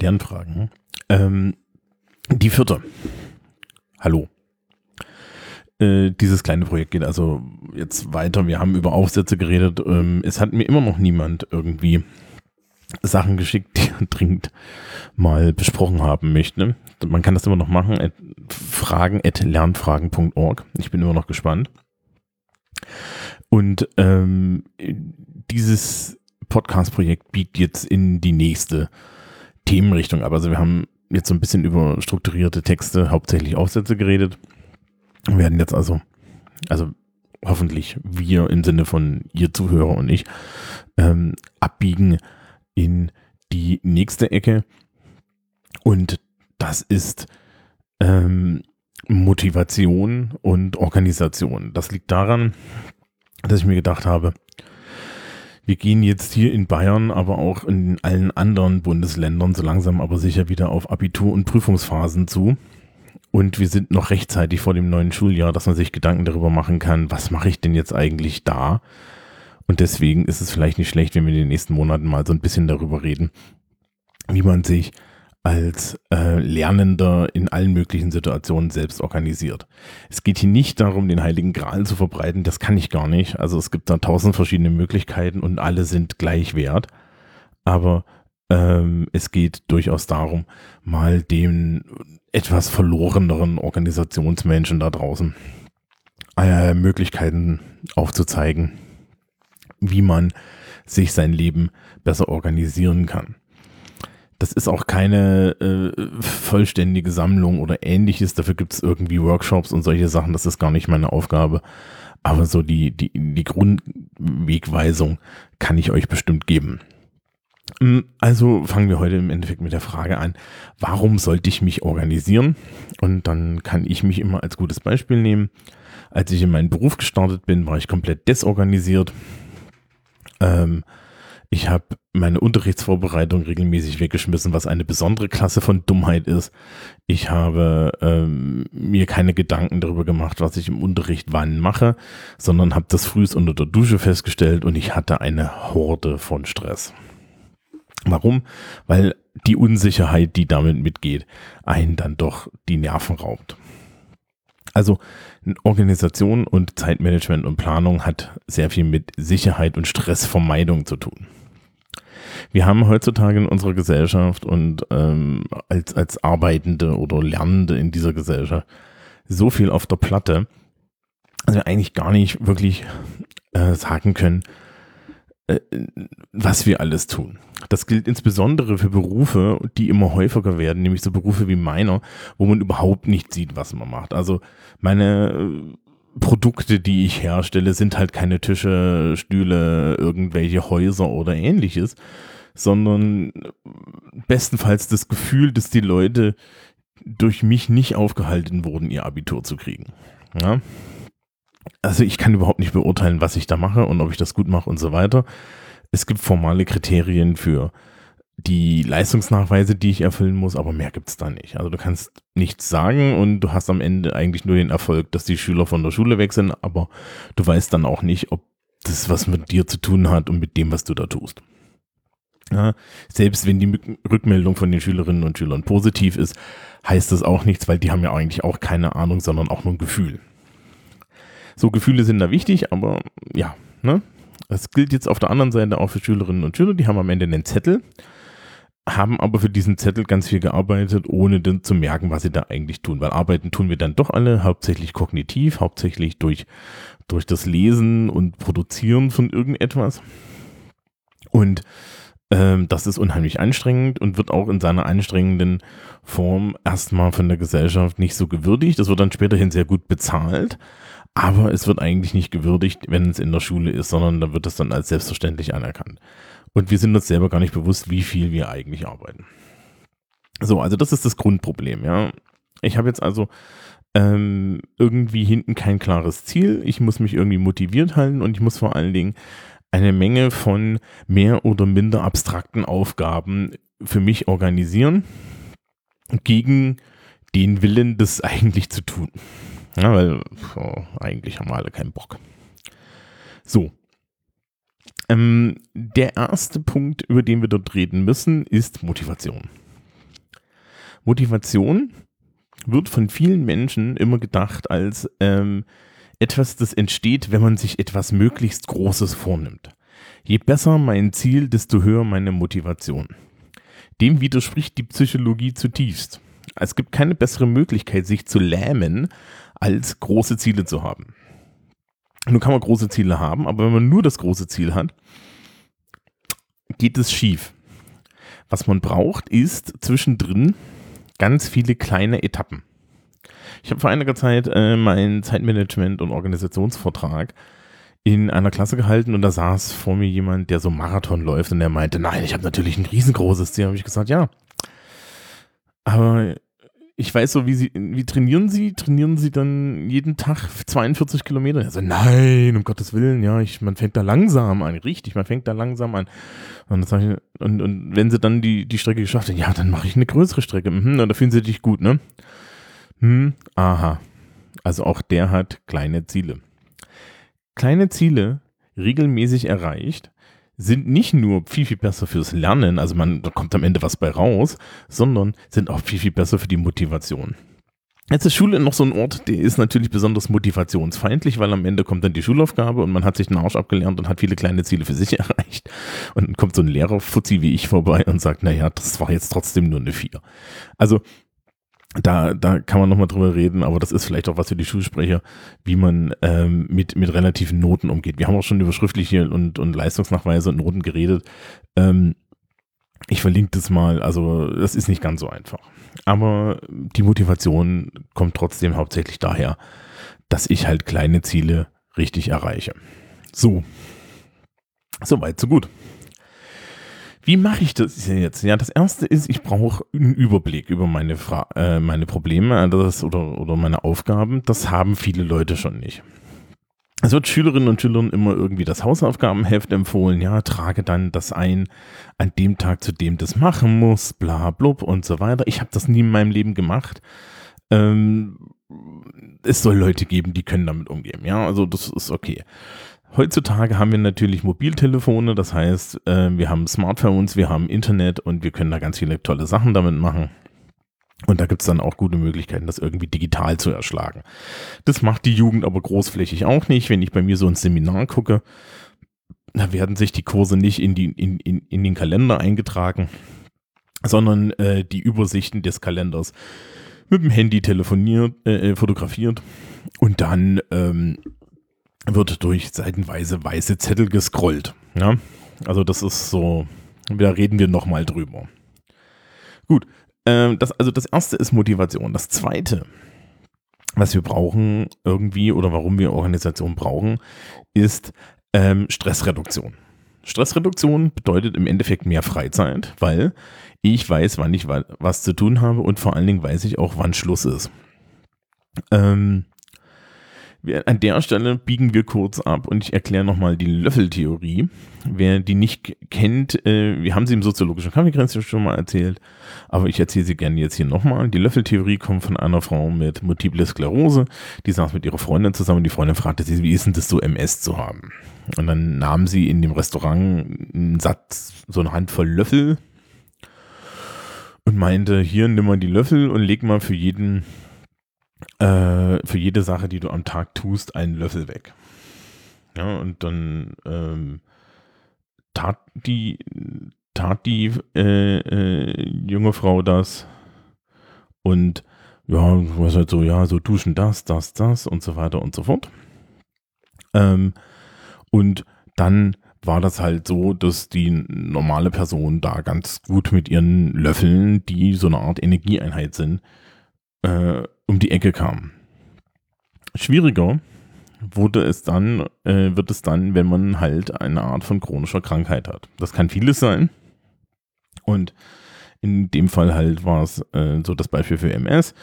Lernfragen. Ähm, die vierte. Hallo. Äh, dieses kleine Projekt geht also jetzt weiter. Wir haben über Aufsätze geredet. Ähm, es hat mir immer noch niemand irgendwie Sachen geschickt, die er dringend mal besprochen haben möchte. Man kann das immer noch machen. At fragen at lernfragen.org. Ich bin immer noch gespannt. Und ähm, dieses Podcast-Projekt biegt jetzt in die nächste Themenrichtung ab. Also wir haben jetzt so ein bisschen über strukturierte Texte, hauptsächlich Aufsätze geredet. Wir werden jetzt also, also hoffentlich wir im Sinne von ihr Zuhörer und ich, ähm, abbiegen in die nächste Ecke. Und das ist ähm, Motivation und Organisation. Das liegt daran, dass ich mir gedacht habe, wir gehen jetzt hier in Bayern, aber auch in allen anderen Bundesländern so langsam aber sicher wieder auf Abitur- und Prüfungsphasen zu. Und wir sind noch rechtzeitig vor dem neuen Schuljahr, dass man sich Gedanken darüber machen kann, was mache ich denn jetzt eigentlich da? Und deswegen ist es vielleicht nicht schlecht, wenn wir in den nächsten Monaten mal so ein bisschen darüber reden, wie man sich als äh, Lernender in allen möglichen Situationen selbst organisiert. Es geht hier nicht darum, den heiligen Gral zu verbreiten, das kann ich gar nicht. Also es gibt da tausend verschiedene Möglichkeiten und alle sind gleich wert. Aber ähm, es geht durchaus darum, mal den etwas verloreneren Organisationsmenschen da draußen äh, Möglichkeiten aufzuzeigen, wie man sich sein Leben besser organisieren kann. Das ist auch keine äh, vollständige Sammlung oder ähnliches. Dafür gibt es irgendwie Workshops und solche Sachen. Das ist gar nicht meine Aufgabe. Aber so die, die, die Grundwegweisung kann ich euch bestimmt geben. Mm, also fangen wir heute im Endeffekt mit der Frage an, warum sollte ich mich organisieren? Und dann kann ich mich immer als gutes Beispiel nehmen. Als ich in meinen Beruf gestartet bin, war ich komplett desorganisiert. Ähm, ich habe meine Unterrichtsvorbereitung regelmäßig weggeschmissen, was eine besondere Klasse von Dummheit ist. Ich habe ähm, mir keine Gedanken darüber gemacht, was ich im Unterricht wann mache, sondern habe das frühst unter der Dusche festgestellt und ich hatte eine Horde von Stress. Warum? Weil die Unsicherheit, die damit mitgeht, einen dann doch die Nerven raubt. Also Organisation und Zeitmanagement und Planung hat sehr viel mit Sicherheit und Stressvermeidung zu tun. Wir haben heutzutage in unserer Gesellschaft und ähm, als, als Arbeitende oder Lernende in dieser Gesellschaft so viel auf der Platte, dass wir eigentlich gar nicht wirklich äh, sagen können, äh, was wir alles tun. Das gilt insbesondere für Berufe, die immer häufiger werden, nämlich so Berufe wie meiner, wo man überhaupt nicht sieht, was man macht. Also meine äh, Produkte, die ich herstelle, sind halt keine Tische, Stühle, irgendwelche Häuser oder ähnliches, sondern bestenfalls das Gefühl, dass die Leute durch mich nicht aufgehalten wurden, ihr Abitur zu kriegen. Ja? Also ich kann überhaupt nicht beurteilen, was ich da mache und ob ich das gut mache und so weiter. Es gibt formale Kriterien für die Leistungsnachweise, die ich erfüllen muss, aber mehr gibt es da nicht. Also du kannst nichts sagen und du hast am Ende eigentlich nur den Erfolg, dass die Schüler von der Schule sind, aber du weißt dann auch nicht, ob das was mit dir zu tun hat und mit dem, was du da tust. Ja, selbst wenn die Rückmeldung von den Schülerinnen und Schülern positiv ist, heißt das auch nichts, weil die haben ja eigentlich auch keine Ahnung, sondern auch nur ein Gefühl. So, Gefühle sind da wichtig, aber ja, ne? Das gilt jetzt auf der anderen Seite auch für Schülerinnen und Schüler, die haben am Ende einen Zettel haben aber für diesen Zettel ganz viel gearbeitet, ohne dann zu merken, was sie da eigentlich tun. Weil arbeiten tun wir dann doch alle, hauptsächlich kognitiv, hauptsächlich durch, durch das Lesen und Produzieren von irgendetwas. Und ähm, das ist unheimlich anstrengend und wird auch in seiner anstrengenden Form erstmal von der Gesellschaft nicht so gewürdigt. Das wird dann späterhin sehr gut bezahlt. Aber es wird eigentlich nicht gewürdigt, wenn es in der Schule ist, sondern da wird es dann als selbstverständlich anerkannt. Und wir sind uns selber gar nicht bewusst, wie viel wir eigentlich arbeiten. So, also das ist das Grundproblem, ja. Ich habe jetzt also ähm, irgendwie hinten kein klares Ziel. Ich muss mich irgendwie motiviert halten und ich muss vor allen Dingen eine Menge von mehr oder minder abstrakten Aufgaben für mich organisieren, gegen den Willen, das eigentlich zu tun. Ja, weil oh, eigentlich haben wir alle keinen Bock. So, ähm, der erste Punkt, über den wir dort reden müssen, ist Motivation. Motivation wird von vielen Menschen immer gedacht als ähm, etwas, das entsteht, wenn man sich etwas möglichst Großes vornimmt. Je besser mein Ziel, desto höher meine Motivation. Dem widerspricht die Psychologie zutiefst. Es gibt keine bessere Möglichkeit, sich zu lähmen, als große Ziele zu haben. Nun kann man große Ziele haben, aber wenn man nur das große Ziel hat, geht es schief. Was man braucht, ist zwischendrin ganz viele kleine Etappen. Ich habe vor einiger Zeit äh, meinen Zeitmanagement- und Organisationsvortrag in einer Klasse gehalten und da saß vor mir jemand, der so Marathon läuft und der meinte, nein, ich habe natürlich ein riesengroßes Ziel. Habe ich gesagt, ja. Aber ich weiß so, wie sie, wie trainieren sie? Trainieren sie dann jeden Tag 42 Kilometer? Also nein, um Gottes Willen, ja, ich, man fängt da langsam an, richtig, man fängt da langsam an. Und, ich, und, und wenn sie dann die, die Strecke geschafft haben, ja, dann mache ich eine größere Strecke. Mhm, und da fühlen sie sich gut, ne? Hm, aha. Also auch der hat kleine Ziele. Kleine Ziele regelmäßig erreicht sind nicht nur viel, viel besser fürs Lernen, also man, da kommt am Ende was bei raus, sondern sind auch viel, viel besser für die Motivation. Jetzt ist Schule noch so ein Ort, der ist natürlich besonders motivationsfeindlich, weil am Ende kommt dann die Schulaufgabe und man hat sich den Arsch abgelernt und hat viele kleine Ziele für sich erreicht. Und dann kommt so ein Lehrer, Fuzzi wie ich, vorbei und sagt, naja, das war jetzt trotzdem nur eine Vier. Also da, da kann man nochmal drüber reden, aber das ist vielleicht auch was für die Schulsprecher, wie man ähm, mit, mit relativen Noten umgeht. Wir haben auch schon über schriftliche und, und Leistungsnachweise und Noten geredet. Ähm, ich verlinke das mal, also das ist nicht ganz so einfach. Aber die Motivation kommt trotzdem hauptsächlich daher, dass ich halt kleine Ziele richtig erreiche. So. Soweit, so gut. Wie mache ich das jetzt? Ja, das erste ist, ich brauche einen Überblick über meine, Fra äh, meine Probleme äh, das, oder, oder meine Aufgaben. Das haben viele Leute schon nicht. Es wird Schülerinnen und Schülern immer irgendwie das Hausaufgabenheft empfohlen. Ja, trage dann das ein an dem Tag, zu dem das machen muss, bla, blub und so weiter. Ich habe das nie in meinem Leben gemacht. Ähm, es soll Leute geben, die können damit umgehen. Ja, also das ist okay. Heutzutage haben wir natürlich Mobiltelefone, das heißt, äh, wir haben Smartphones, wir haben Internet und wir können da ganz viele tolle Sachen damit machen. Und da gibt es dann auch gute Möglichkeiten, das irgendwie digital zu erschlagen. Das macht die Jugend aber großflächig auch nicht. Wenn ich bei mir so ein Seminar gucke, da werden sich die Kurse nicht in, die, in, in, in den Kalender eingetragen, sondern äh, die Übersichten des Kalenders mit dem Handy telefoniert, äh, äh fotografiert und dann ähm, wird durch seitenweise weiße Zettel gescrollt. Ja? Also das ist so, da reden wir nochmal drüber. Gut, äh, das, also das erste ist Motivation. Das zweite, was wir brauchen irgendwie oder warum wir Organisation brauchen, ist ähm, Stressreduktion. Stressreduktion bedeutet im Endeffekt mehr Freizeit, weil ich weiß, wann ich was zu tun habe und vor allen Dingen weiß ich auch, wann Schluss ist. Ähm, an der Stelle biegen wir kurz ab und ich erkläre nochmal die Löffeltheorie. Wer die nicht kennt, äh, wir haben sie im soziologischen Kaffeekränzchen schon mal erzählt, aber ich erzähle sie gerne jetzt hier nochmal. Die Löffeltheorie kommt von einer Frau mit Multiple Sklerose, die saß mit ihrer Freundin zusammen und die Freundin fragte sie, wie ist denn das so MS zu haben? Und dann nahm sie in dem Restaurant einen Satz, so eine Handvoll Löffel und meinte, hier nimm mal die Löffel und leg mal für jeden äh, für jede Sache, die du am Tag tust, einen Löffel weg. Ja, und dann ähm, tat die, tat die äh, äh, junge Frau das und ja, was halt so, ja, so duschen das, das, das und so weiter und so fort. Ähm, und dann war das halt so, dass die normale Person da ganz gut mit ihren Löffeln, die so eine Art Energieeinheit sind, äh, um die Ecke kam. Schwieriger wurde es dann, äh, wird es dann, wenn man halt eine Art von chronischer Krankheit hat. Das kann vieles sein. Und in dem Fall halt war es äh, so das Beispiel für MS.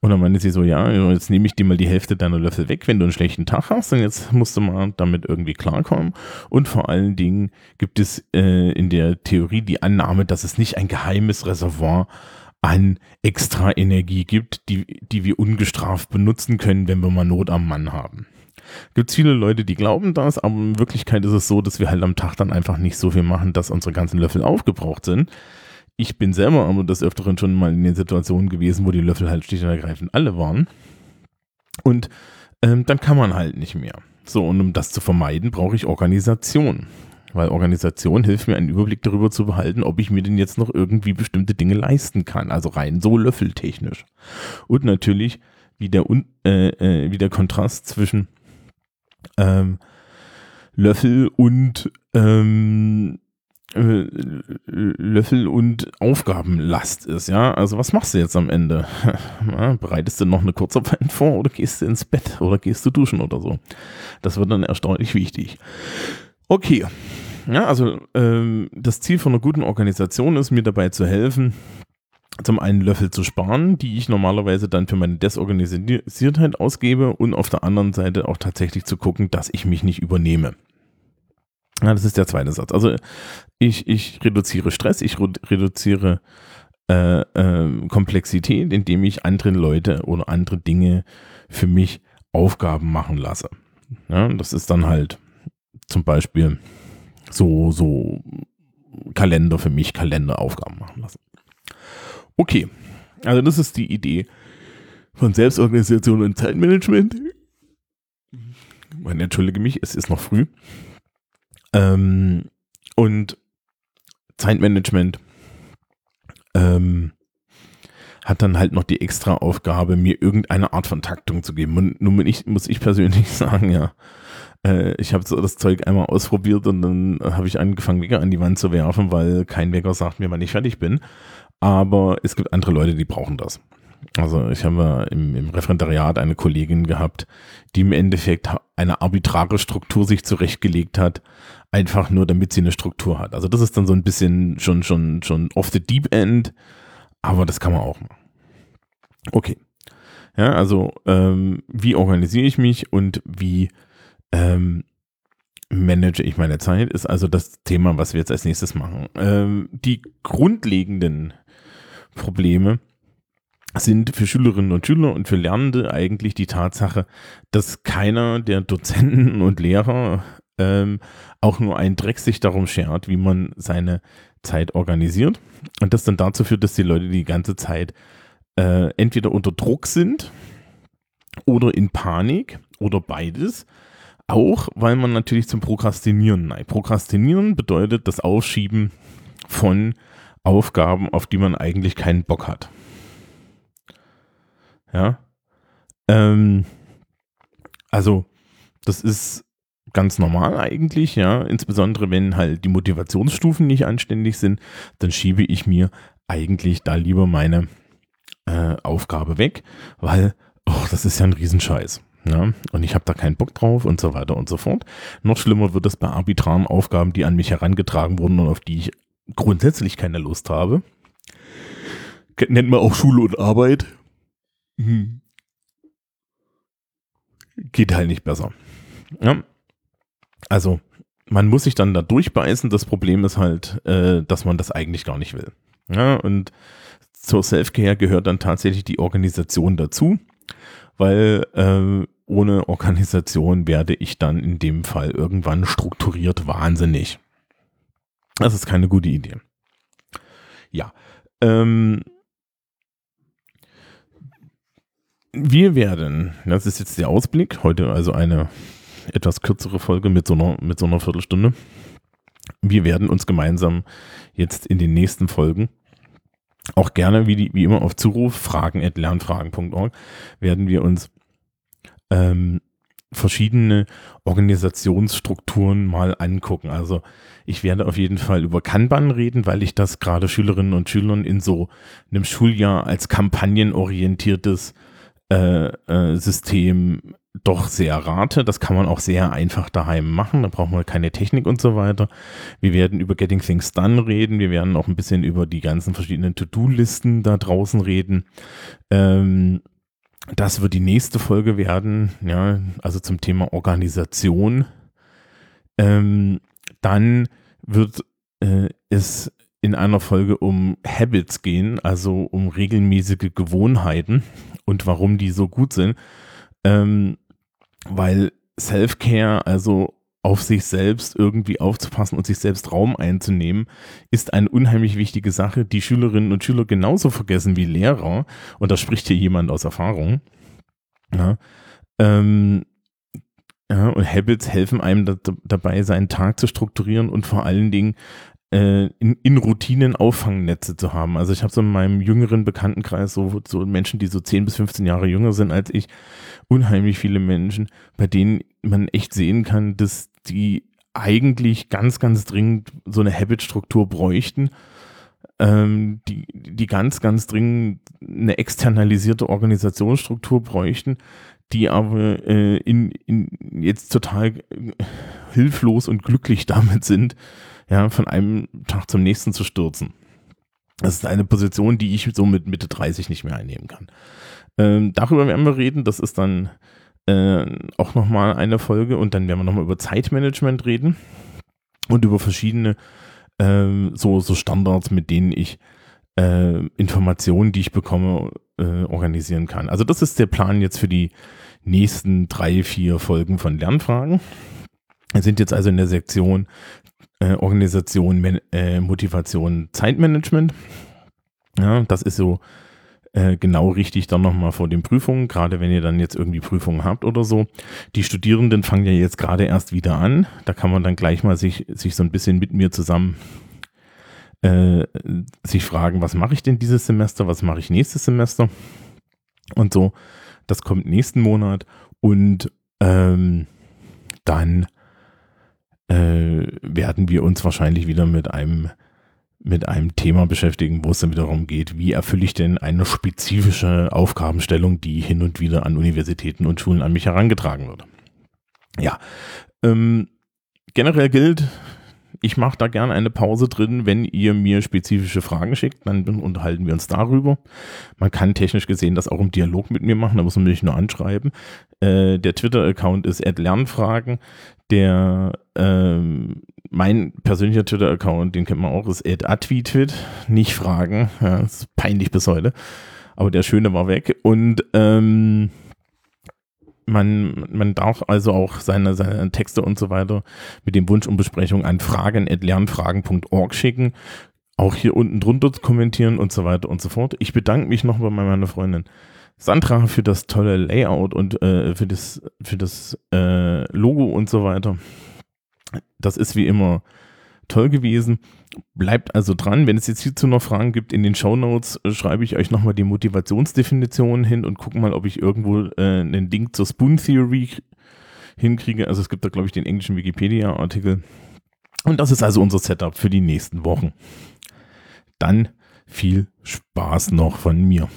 Und dann meinte sie so, ja, jetzt nehme ich dir mal die Hälfte deiner Löffel weg, wenn du einen schlechten Tag hast. Und jetzt musst du mal damit irgendwie klarkommen. Und vor allen Dingen gibt es äh, in der Theorie die Annahme, dass es nicht ein geheimes Reservoir an extra Energie gibt, die, die wir ungestraft benutzen können, wenn wir mal Not am Mann haben. Gibt viele Leute, die glauben das, aber in Wirklichkeit ist es so, dass wir halt am Tag dann einfach nicht so viel machen, dass unsere ganzen Löffel aufgebraucht sind. ich bin selber aber des Öfteren schon mal in den Situationen gewesen, wo die Löffel halt schlicht und ergreifend alle waren. Und ähm, dann kann man halt nicht mehr. So, und um das zu vermeiden, brauche ich Organisation. Weil Organisation hilft mir, einen Überblick darüber zu behalten, ob ich mir denn jetzt noch irgendwie bestimmte Dinge leisten kann. Also rein so löffeltechnisch. Und natürlich, wie der, äh, äh, wie der Kontrast zwischen ähm, Löffel und ähm, äh, Löffel und Aufgabenlast ist, ja. Also was machst du jetzt am Ende? Bereitest du noch eine Kurzarbeit vor oder gehst du ins Bett oder gehst du duschen oder so? Das wird dann erstaunlich wichtig. Okay. Ja, also ähm, das Ziel von einer guten Organisation ist, mir dabei zu helfen, zum einen Löffel zu sparen, die ich normalerweise dann für meine Desorganisiertheit ausgebe und auf der anderen Seite auch tatsächlich zu gucken, dass ich mich nicht übernehme. Ja, das ist der zweite Satz. Also ich, ich reduziere Stress, ich reduziere äh, äh, Komplexität, indem ich andere Leute oder andere Dinge für mich Aufgaben machen lasse. Ja, das ist dann halt zum Beispiel so, so Kalender für mich, Kalenderaufgaben machen lassen. Okay, also das ist die Idee von Selbstorganisation und Zeitmanagement. Man entschuldige mich, es ist noch früh. Ähm, und Zeitmanagement ähm, hat dann halt noch die extra Aufgabe, mir irgendeine Art von Taktung zu geben. Und nun ich, muss ich persönlich sagen, ja, äh, ich habe so das Zeug einmal ausprobiert und dann habe ich angefangen, Wecker an die Wand zu werfen, weil kein Wecker sagt mir, wann ich fertig bin. Aber es gibt andere Leute, die brauchen das. Also ich habe im, im Referendariat eine Kollegin gehabt, die im Endeffekt eine arbitrare Struktur sich zurechtgelegt hat, einfach nur damit sie eine Struktur hat. Also das ist dann so ein bisschen schon, schon, schon off the deep end, aber das kann man auch machen. Okay. Ja, also ähm, wie organisiere ich mich und wie ähm, manage ich meine Zeit, ist also das Thema, was wir jetzt als nächstes machen. Ähm, die grundlegenden Probleme sind für Schülerinnen und Schüler und für Lernende eigentlich die Tatsache, dass keiner der Dozenten und Lehrer ähm, auch nur ein Dreck sich darum schert, wie man seine Zeit organisiert. Und das dann dazu führt, dass die Leute die ganze Zeit äh, entweder unter Druck sind oder in Panik oder beides. Auch weil man natürlich zum Prokrastinieren neigt. Prokrastinieren bedeutet das Aufschieben von Aufgaben, auf die man eigentlich keinen Bock hat. Ja. Ähm, also, das ist ganz normal eigentlich, ja. Insbesondere wenn halt die Motivationsstufen nicht anständig sind, dann schiebe ich mir eigentlich da lieber meine äh, Aufgabe weg, weil, oh, das ist ja ein Riesenscheiß. Ja, und ich habe da keinen Bock drauf und so weiter und so fort. Noch schlimmer wird es bei arbitraren Aufgaben, die an mich herangetragen wurden und auf die ich grundsätzlich keine Lust habe. Nennt man auch Schule und Arbeit. Hm. Geht halt nicht besser. Ja. Also, man muss sich dann da durchbeißen. Das Problem ist halt, äh, dass man das eigentlich gar nicht will. Ja, und zur Selfcare gehört dann tatsächlich die Organisation dazu, weil äh, ohne Organisation werde ich dann in dem Fall irgendwann strukturiert wahnsinnig. Das ist keine gute Idee. Ja. Ähm, wir werden, das ist jetzt der Ausblick, heute also eine etwas kürzere Folge mit so einer, mit so einer Viertelstunde. Wir werden uns gemeinsam jetzt in den nächsten Folgen auch gerne, wie, die, wie immer auf Zuruf, fragen werden wir uns ähm, verschiedene Organisationsstrukturen mal angucken. Also ich werde auf jeden Fall über Kanban reden, weil ich das gerade Schülerinnen und Schülern in so einem Schuljahr als kampagnenorientiertes äh, äh, System doch sehr rate. Das kann man auch sehr einfach daheim machen. Da braucht man keine Technik und so weiter. Wir werden über Getting Things Done reden. Wir werden auch ein bisschen über die ganzen verschiedenen To-Do-Listen da draußen reden. Ähm, das wird die nächste Folge werden, ja, also zum Thema Organisation. Ähm, dann wird äh, es in einer Folge um Habits gehen, also um regelmäßige Gewohnheiten und warum die so gut sind. Ähm, weil Self-Care, also auf sich selbst irgendwie aufzupassen und sich selbst Raum einzunehmen, ist eine unheimlich wichtige Sache, die Schülerinnen und Schüler genauso vergessen wie Lehrer. Und da spricht hier jemand aus Erfahrung. Ja, ähm, ja, und Habits helfen einem da, dabei, seinen Tag zu strukturieren und vor allen Dingen in, in Routinen Auffangnetze zu haben. Also ich habe so in meinem jüngeren Bekanntenkreis so, so Menschen, die so 10 bis 15 Jahre jünger sind als ich, unheimlich viele Menschen, bei denen man echt sehen kann, dass die eigentlich ganz, ganz dringend so eine Habit-Struktur bräuchten, ähm, die, die ganz, ganz dringend eine externalisierte Organisationsstruktur bräuchten, die aber äh, in, in jetzt total hilflos und glücklich damit sind, ja, von einem Tag zum nächsten zu stürzen. Das ist eine Position, die ich so mit Mitte 30 nicht mehr einnehmen kann. Ähm, darüber werden wir reden. Das ist dann äh, auch nochmal eine Folge. Und dann werden wir nochmal über Zeitmanagement reden und über verschiedene äh, so, so Standards, mit denen ich äh, Informationen, die ich bekomme, äh, organisieren kann. Also das ist der Plan jetzt für die nächsten drei, vier Folgen von Lernfragen. Wir sind jetzt also in der Sektion äh, Organisation, Man äh, Motivation, Zeitmanagement. Ja, das ist so äh, genau richtig dann nochmal vor den Prüfungen, gerade wenn ihr dann jetzt irgendwie Prüfungen habt oder so. Die Studierenden fangen ja jetzt gerade erst wieder an. Da kann man dann gleich mal sich, sich so ein bisschen mit mir zusammen äh, sich fragen, was mache ich denn dieses Semester, was mache ich nächstes Semester und so. Das kommt nächsten Monat und ähm, dann äh, werden wir uns wahrscheinlich wieder mit einem mit einem Thema beschäftigen, wo es dann wiederum geht, wie erfülle ich denn eine spezifische Aufgabenstellung, die hin und wieder an Universitäten und Schulen an mich herangetragen wird. Ja, ähm, generell gilt, ich mache da gerne eine Pause drin, wenn ihr mir spezifische Fragen schickt, dann unterhalten wir uns darüber. Man kann technisch gesehen das auch im Dialog mit mir machen, da muss man mich nur anschreiben. Äh, der Twitter-Account ist @lernfragen. Der ähm, mein persönlicher Twitter-Account, den kennt man auch, ist @atweetwit. Nicht fragen, ja, ist peinlich bis heute. Aber der schöne war weg und ähm, man, man darf also auch seine, seine Texte und so weiter mit dem Wunsch um Besprechung an fragen.lernfragen.org schicken. Auch hier unten drunter kommentieren und so weiter und so fort. Ich bedanke mich noch bei meiner Freundin Sandra für das tolle Layout und äh, für das, für das äh, Logo und so weiter. Das ist wie immer toll gewesen. Bleibt also dran. Wenn es jetzt hierzu noch Fragen gibt, in den Show Notes äh, schreibe ich euch nochmal die Motivationsdefinition hin und gucke mal, ob ich irgendwo äh, einen Link zur Spoon Theory hinkriege. Also es gibt da, glaube ich, den englischen Wikipedia-Artikel. Und das ist also unser Setup für die nächsten Wochen. Dann viel Spaß noch von mir.